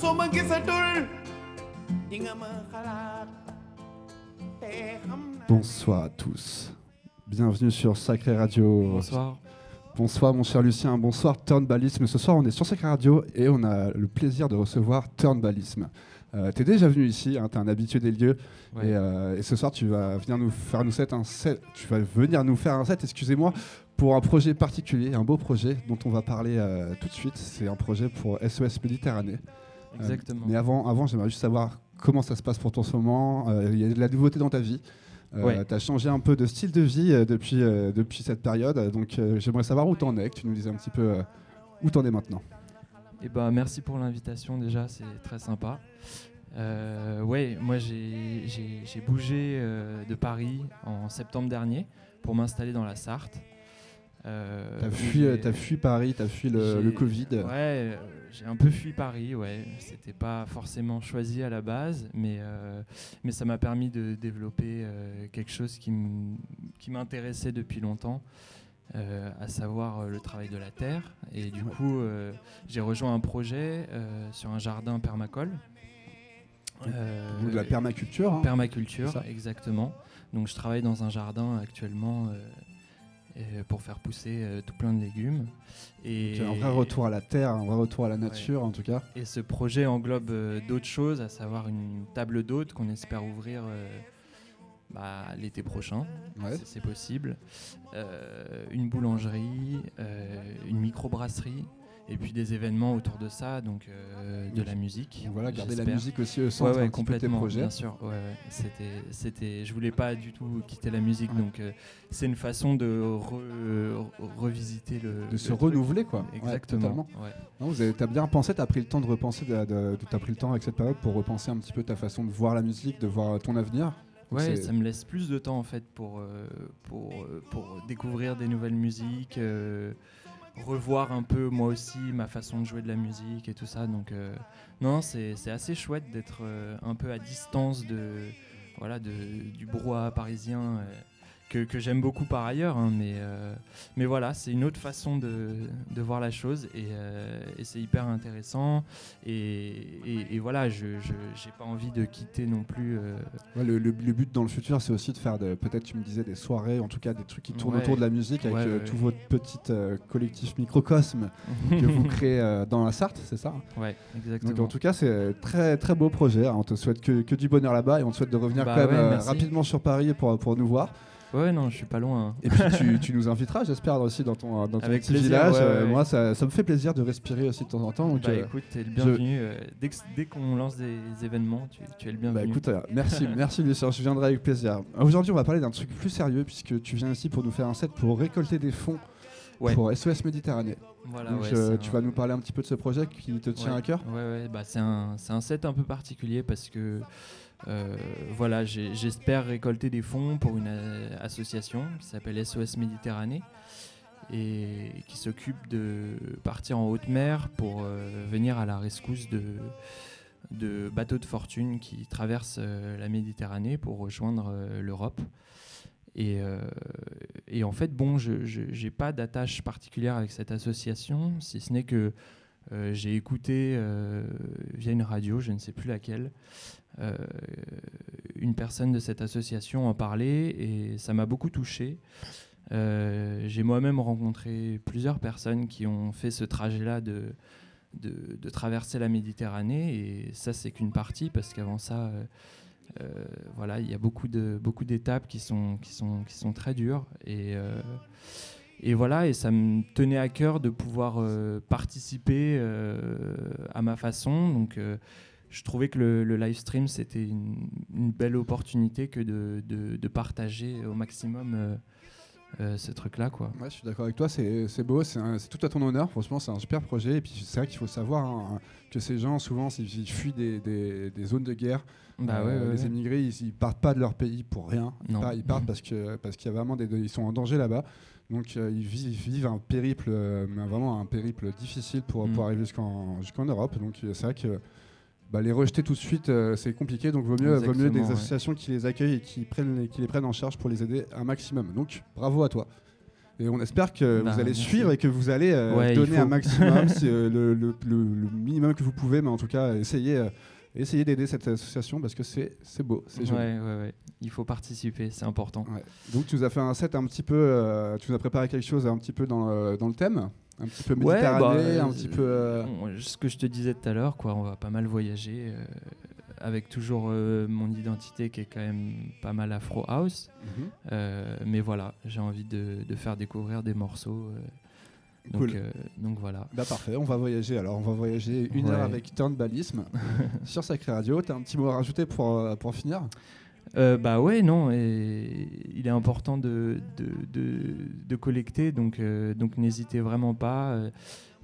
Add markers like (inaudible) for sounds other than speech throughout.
soo ma gisatul di nga ma xalaat te xam naa Bonsoir à tous. Bienvenue sur Sacré Radio. Bonsoir. Bonsoir mon cher Lucien, bonsoir Turnbalisme. Ce soir on est sur Sacré Radio et on a le plaisir de recevoir Turnbalisme. Euh, t'es déjà venu ici, hein, t'es un habitué des lieux Ouais. et, euh, et ce soir tu vas venir nous faire nous set un set, tu vas venir nous faire un set, excusez-moi, pour un projet particulier, un beau projet dont on va parler euh, tout de suite. C'est un projet pour SOS Méditerranée. Euh, Exactement. mais avant, avant j'aimerais juste savoir comment ça se passe pour toi en ce moment. Euh, Il y a de la nouveauté dans ta vie. Euh, Ouais. Tu as changé un peu de style de vie euh, depuis, euh, depuis cette période. Donc j'aimerais savoir où t'en es, que tu nous dises un petit peu où t'en es maintenant. Eh ben, merci pour l'invitation déjà, c'est très sympa. Ouais, moi j'ai bougé de Paris en septembre dernier pour m'installer dans la Sarthe. T'as fui, fui Paris, t'as fui le, le Covid. Ouais, j'ai un peu fui Paris, ouais. C'était pas forcément choisi à la base, mais, euh, mais ça m'a permis de développer euh, quelque chose qui m'intéressait depuis longtemps, euh, à savoir le travail de la terre. Et du coup, j'ai rejoint un projet sur un jardin permacole. De la permaculture. hein. Permaculture, exactement. Donc je travaille dans un jardin actuellement pour faire pousser euh, tout plein de légumes. Et Donc, un vrai retour à la terre, un vrai retour à la nature en tout cas. et ce projet englobe euh, d'autres choses, à savoir une table d'hôtes qu'on espère ouvrir euh, bah, l'été prochain, Ouais. si c'est possible, Euh, une boulangerie, euh, une microbrasserie, et puis des événements autour de ça, donc euh, de la musique. Donc voilà, garder la musique aussi au Ouais, centre ouais, un petit peu de tes complètement, projets. bien sûr. Ouais, ouais. C'était, c'était, je voulais pas du tout quitter la musique, Ouais. donc euh, c'est une façon de re- revisiter le. De se renouveler quoi. Ouais, Exactement. ouais. Non, vous avez, t'as bien pensé, t'as pris le temps de repenser, de, de- de- t'as pris le temps avec cette période pour repenser un petit peu ta façon de voir la musique, de voir ton avenir. Ouais, ça me laisse plus de temps en fait pour, euh, pour, pour découvrir des nouvelles musiques, revoir un peu moi aussi ma façon de jouer de la musique et tout ça. Donc euh, non, c'est assez chouette d'être euh, un peu à distance de, voilà, de, du brouhaha parisien euh, que, que j'aime beaucoup par ailleurs. hein, mais, euh, mais voilà, c'est une autre façon de, de voir la chose et, euh, et c'est hyper intéressant. Et, et- et voilà, je n'ai pas envie de quitter non plus. euh, Ouais, le, le- le but dans le futur, c'est aussi de faire, de- peut-être tu me disais, des soirées, en tout cas des trucs qui tournent Ouais. autour de la musique avec Ouais, tout votre petit collectif microcosme que vous (laughs) créez dans la Sarthe, c'est ça? Ouais, exactement. Donc en tout cas, c'est un très très beau projet. hein. On te souhaite que, que du bonheur là-bas et on te souhaite de revenir Bah quand même rapidement sur Paris pour, pour nous voir. Ouais, non, je suis pas loin. hein. Et puis tu, (laughs) tu nous inviteras, j'espère, aussi dans ton, dans ton Avec petit plaisir, village. ouais, Euh, ouais, Moi, ça, ça me fait plaisir de respirer aussi de temps en temps. Donc, Bah euh, écoute, t'es le bienvenu. euh, dès dès qu'on lance des événements, tu, tu es le Bah bienvenu. écoute, euh, merci, (laughs) merci Lucien, je viendrai avec plaisir. Aujourd'hui, on va parler d'un truc plus sérieux puisque tu viens ici pour nous faire un set pour récolter des fonds Ouais. pour SOS Méditerranée. voilà, Donc euh, tu un- vas nous parler un petit peu de ce projet qui te tient à cœur? Ouais, ouais, bah c'est un, c'est un set un peu particulier parce que euh, voilà, j'espère récolter des fonds pour une euh, association qui s'appelle SOS Méditerranée et qui s'occupe de partir en haute mer pour euh, venir à la rescousse de, bateaux de fortune qui traversent la Méditerranée pour rejoindre l'Europe. Et, et en fait, bon, je n'ai pas d'attache particulière avec cette association, si ce n'est que j'ai écouté via une radio, je ne sais plus laquelle, une personne de cette association en parler et ça m'a beaucoup touché. Euh, j'ai moi-même rencontré plusieurs personnes qui ont fait ce trajet-là de, traverser la Méditerranée et ça c'est qu'une partie parce qu'avant ça, euh, euh, voilà, il y a beaucoup de beaucoup d'étapes qui sont qui sont qui sont très dures et euh, et voilà, et ça me tenait à cœur de pouvoir euh, participer euh, à ma façon. Donc, euh, je trouvais que le, le live stream, c'était une, une belle opportunité que de, de- de partager au maximum euh, euh, ce truc-là. quoi. Ouais, je suis d'accord avec toi, c'est beau, c'est tout à ton honneur. Franchement, c'est un super projet. Et puis, c'est vrai qu'il faut savoir hein, que ces gens, souvent, ils fuient des, des- des zones de guerre. Bah Euh, ouais, ouais, les émigrés, ils, ils partent pas de leur pays pour rien. Ils Non. partent, ils partent parce que parce qu'il y a vraiment des, ils sont en danger là-bas. Donc euh, ils, vivent, ils vivent un périple, euh, vraiment un périple difficile pour, Mm. pour arriver jusqu'en jusqu'en Europe. Donc c'est vrai que bah, les rejeter tout de suite, euh, c'est compliqué. Donc vaut mieux, vaut mieux des ouais. associations qui les accueillent et qui, prennent, les- qui les prennent en charge pour les aider un maximum. Donc bravo à toi. Et on espère que Bah, vous allez merci. suivre et que vous allez euh, Ouais, donner un maximum, (laughs) si, euh, le, le- le- le minimum que vous pouvez, mais en tout cas, essayez, essayez d'aider cette association parce que c'est beau, c'est Ouais, joli. ouais, ouais. Il faut participer, c'est important. Donc tu nous as fait un set un petit peu, tu nous as préparé quelque chose un petit peu dans le thème, un petit peu Ouais, méditerranée, bah, un petit peu. euh, Ce que je te disais tout à l'heure, quoi, on va pas mal voyager euh, avec toujours euh, mon identité qui est quand même pas mal afro house. mhm. Mais voilà, j'ai envie de, de faire découvrir des morceaux. donc, Cool. euh, donc voilà. Bah parfait, on va voyager alors, on va voyager une Ouais. heure avec Turnbalisme (laughs) sur Sacré Radio. T'as un petit mot à rajouter pour, pour finir? Euh, bah ouais, non, et il est important de, de, de, de collecter, donc, euh, donc n'hésitez vraiment pas. euh,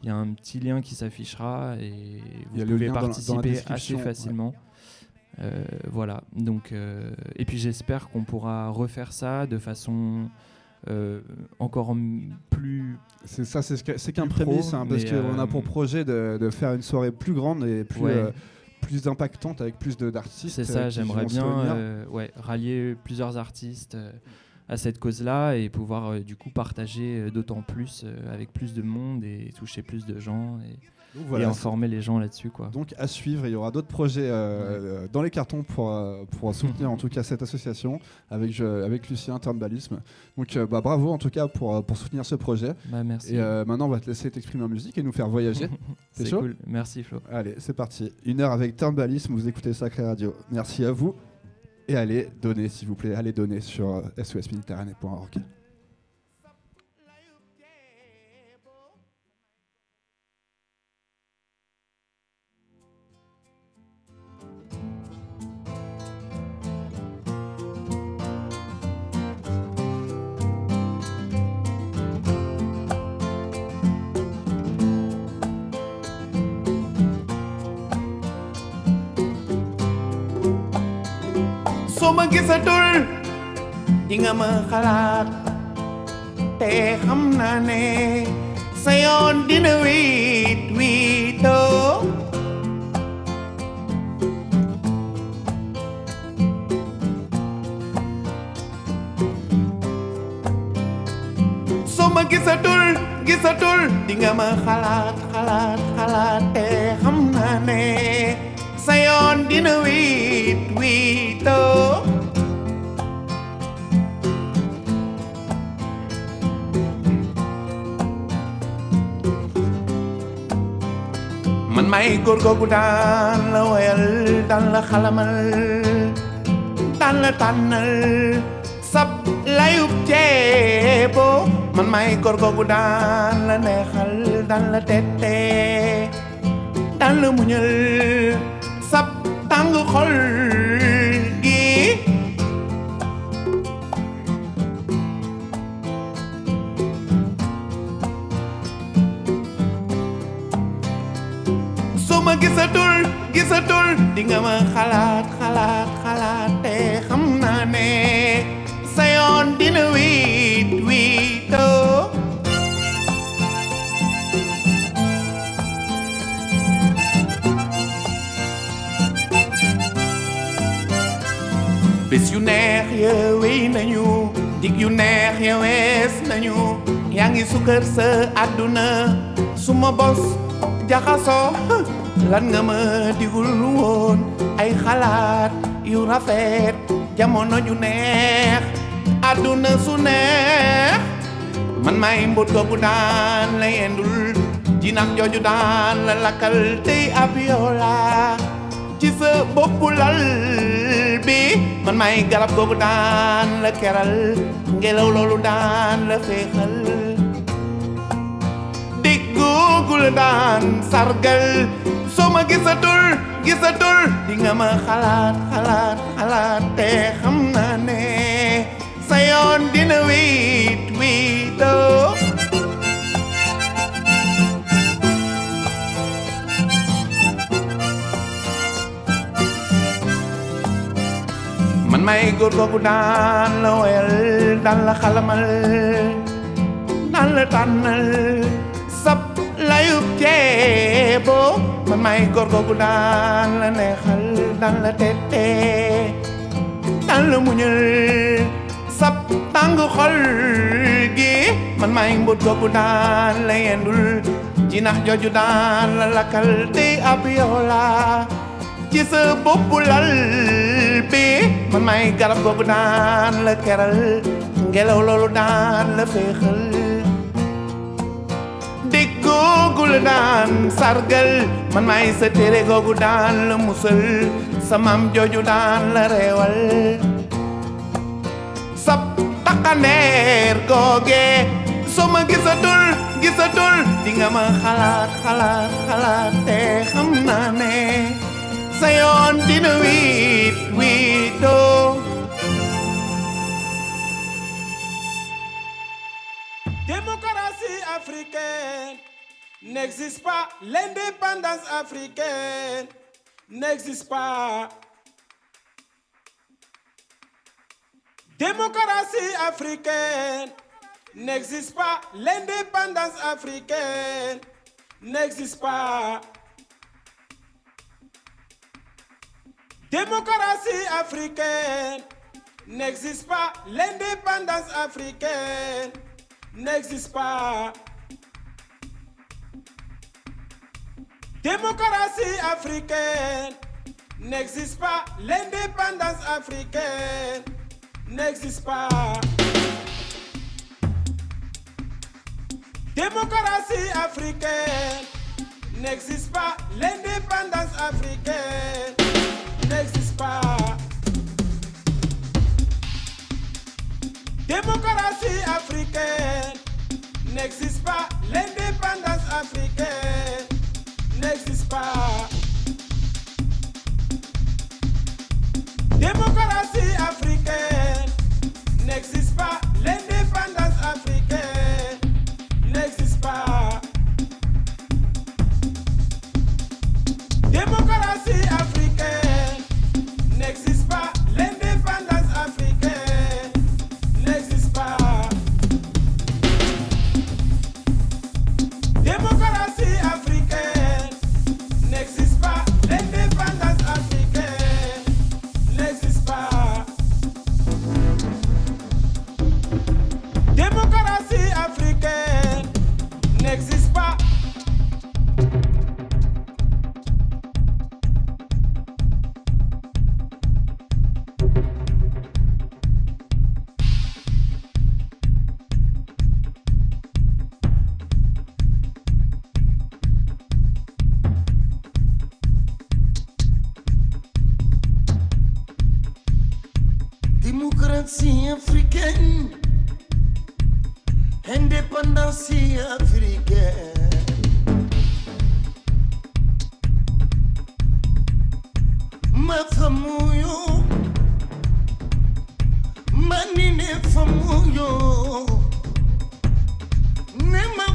Il y a un petit lien qui s'affichera et vous pouvez lien dans la- dans la participer assez ouais. facilement. Euh, voilà, donc, euh, et puis j'espère qu'on pourra refaire ça de façon euh, encore plus. C'est ça, c'est ce qu'un prémisse, hein, parce qu'on a pour projet de, de faire une soirée plus grande et plus, Ouais. Euh, plus impactante avec plus d'artistes. C'est euh, ça, qui j'aimerais bien euh, ouais, rallier plusieurs artistes euh, à cette cause-là et pouvoir euh, du coup partager euh, d'autant plus euh, avec plus de monde et toucher plus de gens et, Donc et voilà, informer les gens là-dessus. quoi. Donc à suivre, il y aura d'autres projets euh, euh, dans les cartons pour, euh, pour soutenir en tout cas cette association avec, je- avec Lucien Turnbalisme. Donc bah, bravo en tout cas pour, pour soutenir ce projet. Bah, merci. Et maintenant on va te laisser t'exprimer en musique et nous faire voyager. (laughs) C'est cool. Merci Flo. Allez, c'est parti. Une heure avec Turnbalisme, vous écoutez Sacré Radio. Merci à vous. Et allez donner s'il vous plaît, allez donner sur euh, sosméditerranée.org. soo ma gisatul di nga ma xalaat te xam naa ne sa yoon dina wiit wiitoo soo ma gisatul gisatul di nga ma xalaat xalaat xalaat te xam naa ne sa yoon la woyal daan la xalamal daan la tànnal sab layub ceebo man may góor googu la neexal daan la tette daan la muñal sab tàng gisatul gisatul. Di nga ma xalaat xalaat te xam naa ne sa yoon dina wiit wiitoo bés yu neex ya wéy nañu dig yu neex ya wees nañu. Yaa ngi sukkër sa àdduna suma bos jaxasoo lan nga ma digul woon ay xalaat yu rafet jamono ju neex àdduna su neex. Man may mbot googu daan la yendul jinax jooju daan la lakkal tey ab yola ci sa boppu man may garab googu daan la keral ngelaw loolu daan sargal. Soo ma gisatul gisatul di nga ma xalaat xalaat xalaat te xam naa ne sa yoon dina wiitoo oh. man may góor googu daan la woyal daan la xalamal daan layub ceebo man may góor googu daan la neexal daan la tette daan la muñal sab tàng xol gi man may mbut googu daan la yendul. Jinax jooju daan la lakkal te ab yow laa ci sa bopp lal bi man may garab googu daan la keral. Ngelaw loolu daan la féexal daan sargal man may sa téere googu daan musal sa maam jooju daan la reewal sab takkandeer googe soo ma gisatul gisatul di nga ma xalaat xalaat xalaat te xam naa ne sa yoon dina wiit wiitoo Démocratie africaine n'existe pas, l'indépendance africaine n'existe pas. Démocratie africaine n'existe pas, l'indépendance africaine n'existe pas. Démocratie africaine n'existe pas, l'indépendance africaine n'existe pas. Démocratie africaine n'existe pas, l'indépendance africaine n'existe pas. Démocratie africaine n'existe pas, l'indépendance africaine n'existe pas. Démocratie africaine n'existe pas, l'indépendance africaine n'existe pas. Démocratie africaine n'existe pas, l'indépendance Démocratie africaine, indépendance africaine. Ma famuyo, manine famuyo, ne ma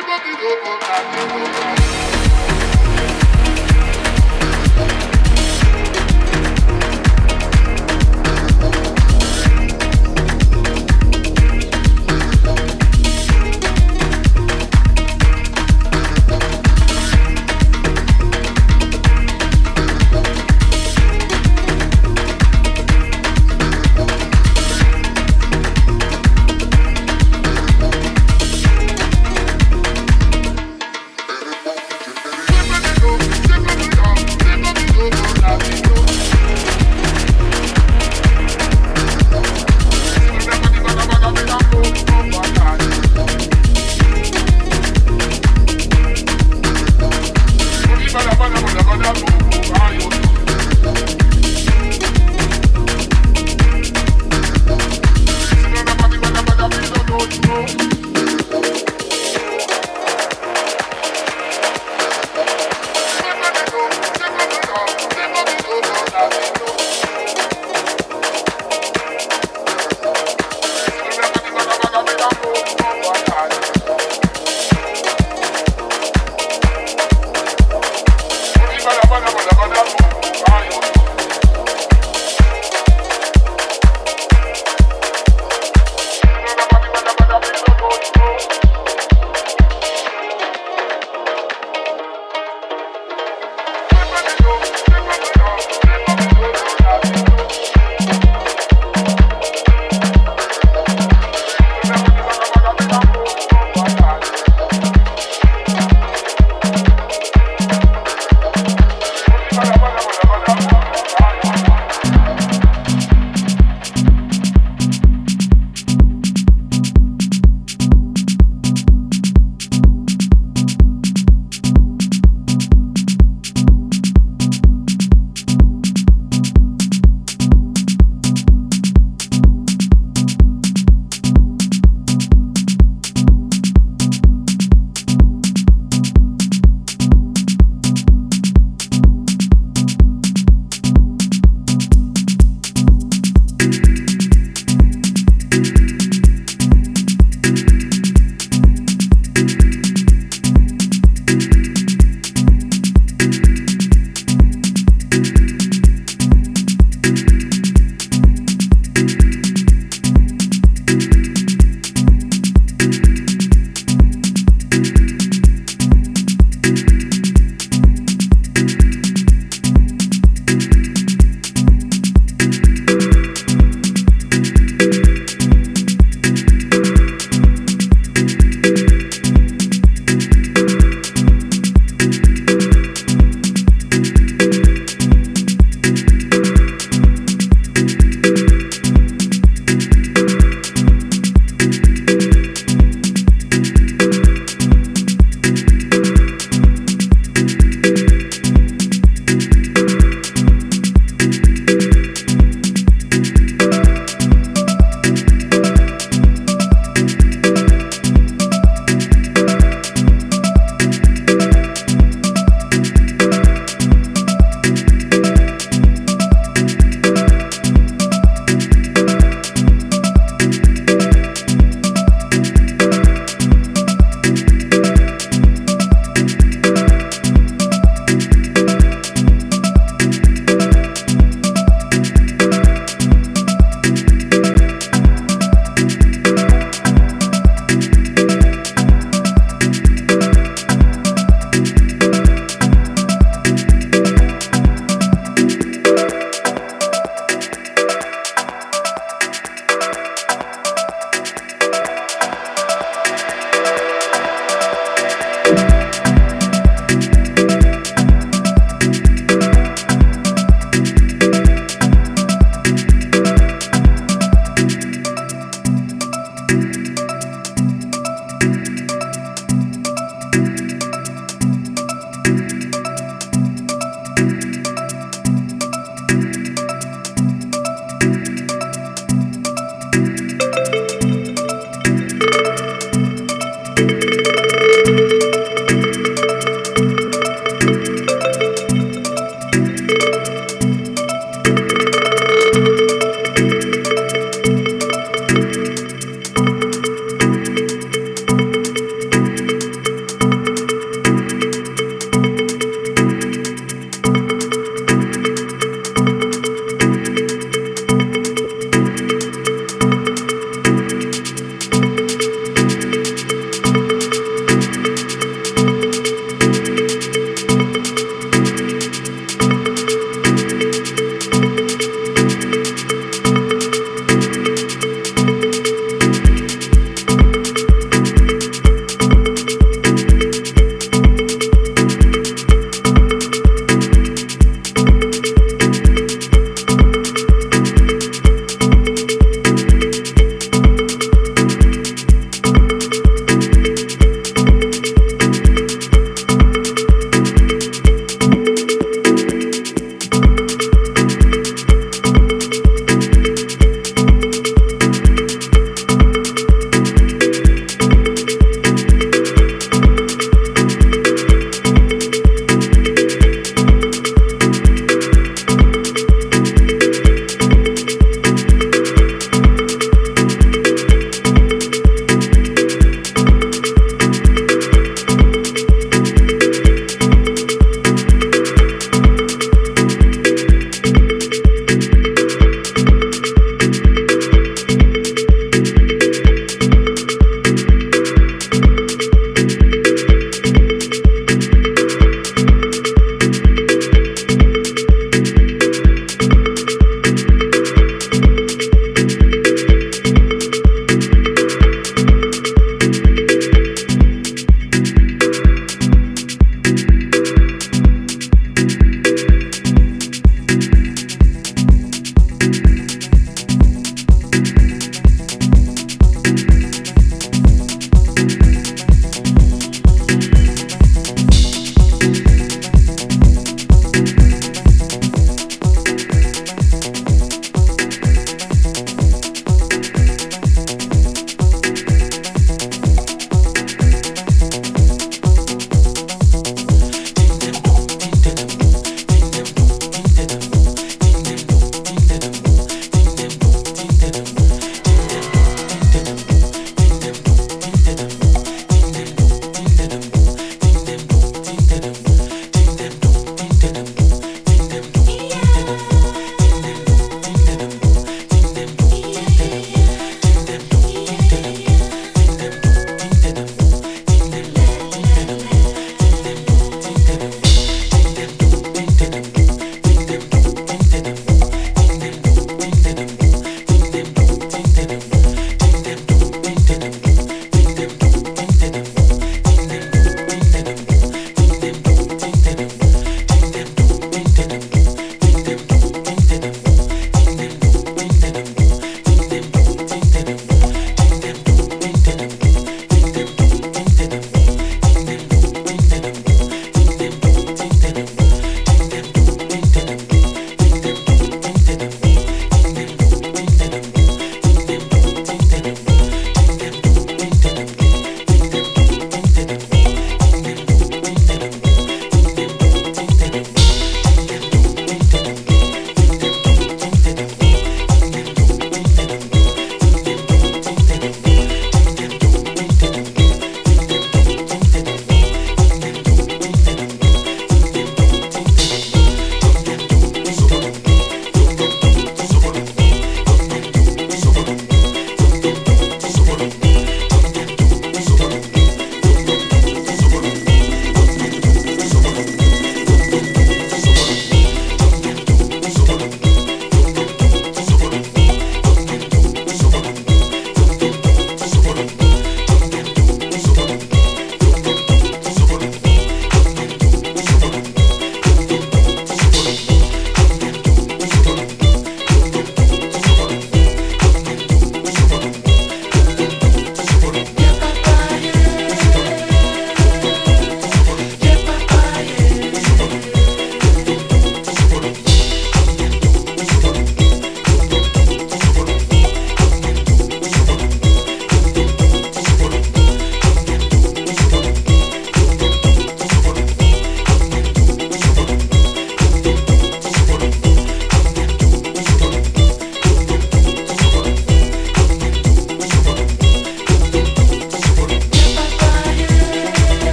Everybody go, go, go, go, go.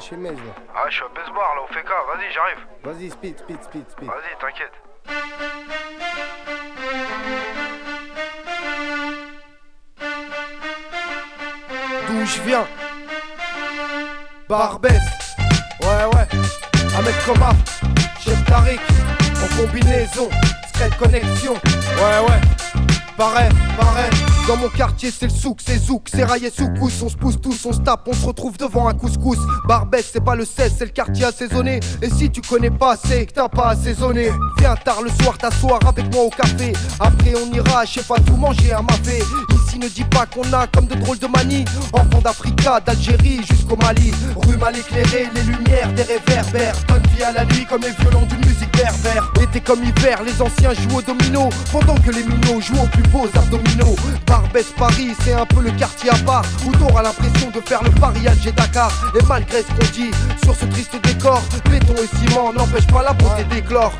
Est chez Mej là. Ah, je suis à Besbar là, au FK, vas-y, j'arrive. Vas-y, speed, speed, speed, speed. Vas-y, t'inquiète. D'où je viens? Barbès Ouais, ouais. Ahmed Koma, chef Tariq, en combinaison, Scred Connexion. Ouais, ouais. Pareil, pareil. Dans mon quartier, c'est le souk, c'est zouk, c'est raillé sous. On se pousse tous, on se tape, on se retrouve devant un couscous. Barbès, c'est pas le 16, c'est le quartier assaisonné. Et si tu connais pas, c'est que t'as pas assaisonné. Viens tard le soir, t'asseoir avec moi au café. Après, on ira, je sais pas tout manger à ma fée. Ici, ne dis pas qu'on a comme de drôles de manies. Enfants d'Africa, d'Algérie jusqu'au Mali. Rue mal éclairée, les lumières des réverbères. Donne vie à la nuit comme les violons d'une musique pervers. Comme hiver, les anciens jouent au domino. Pendant que les minots jouent aux plus beaux abdominaux. Barbès Paris, c'est un peu le quartier à part. Où t'auras l'impression de faire le Paris Alger Dakar. Et malgré ce qu'on dit sur ce triste décor, béton et ciment n'empêchent pas la beauté d'éclore.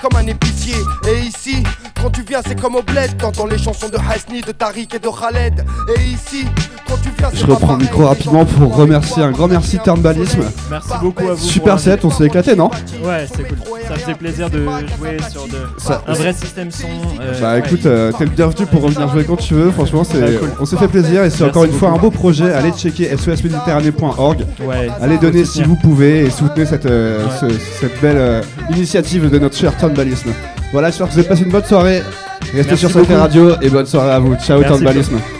Comme un épicier. Et ici, tu viens, c'est comme au bled, t'entends les chansons de Hasni, de Tariq et de Khaled. Et ici, quand tu viens, Je reprends le micro rapidement pour remercier un grand merci Turnbalisme. Merci beaucoup à vous. Super set, on s'est éclaté, non Ouais, c'est cool. Ça faisait plaisir de jouer sur de... Ça- un vrai système son. euh, Bah écoute, euh, t'es le bienvenu pour revenir jouer quand tu veux. Franchement, c'est, Ouais, cool. on s'est fait plaisir et c'est encore une fois un beau projet. Allez checker sosméditerranée.org. Ouais. Allez donner si vous pouvez et soutenez cette, euh, Ouais. ce- cette belle euh, initiative de notre cher Turnbalisme. Voilà, j'espère que vous avez passé une bonne soirée. Restez Merci sur beaucoup. Radio et bonne soirée à vous. Ciao Merci.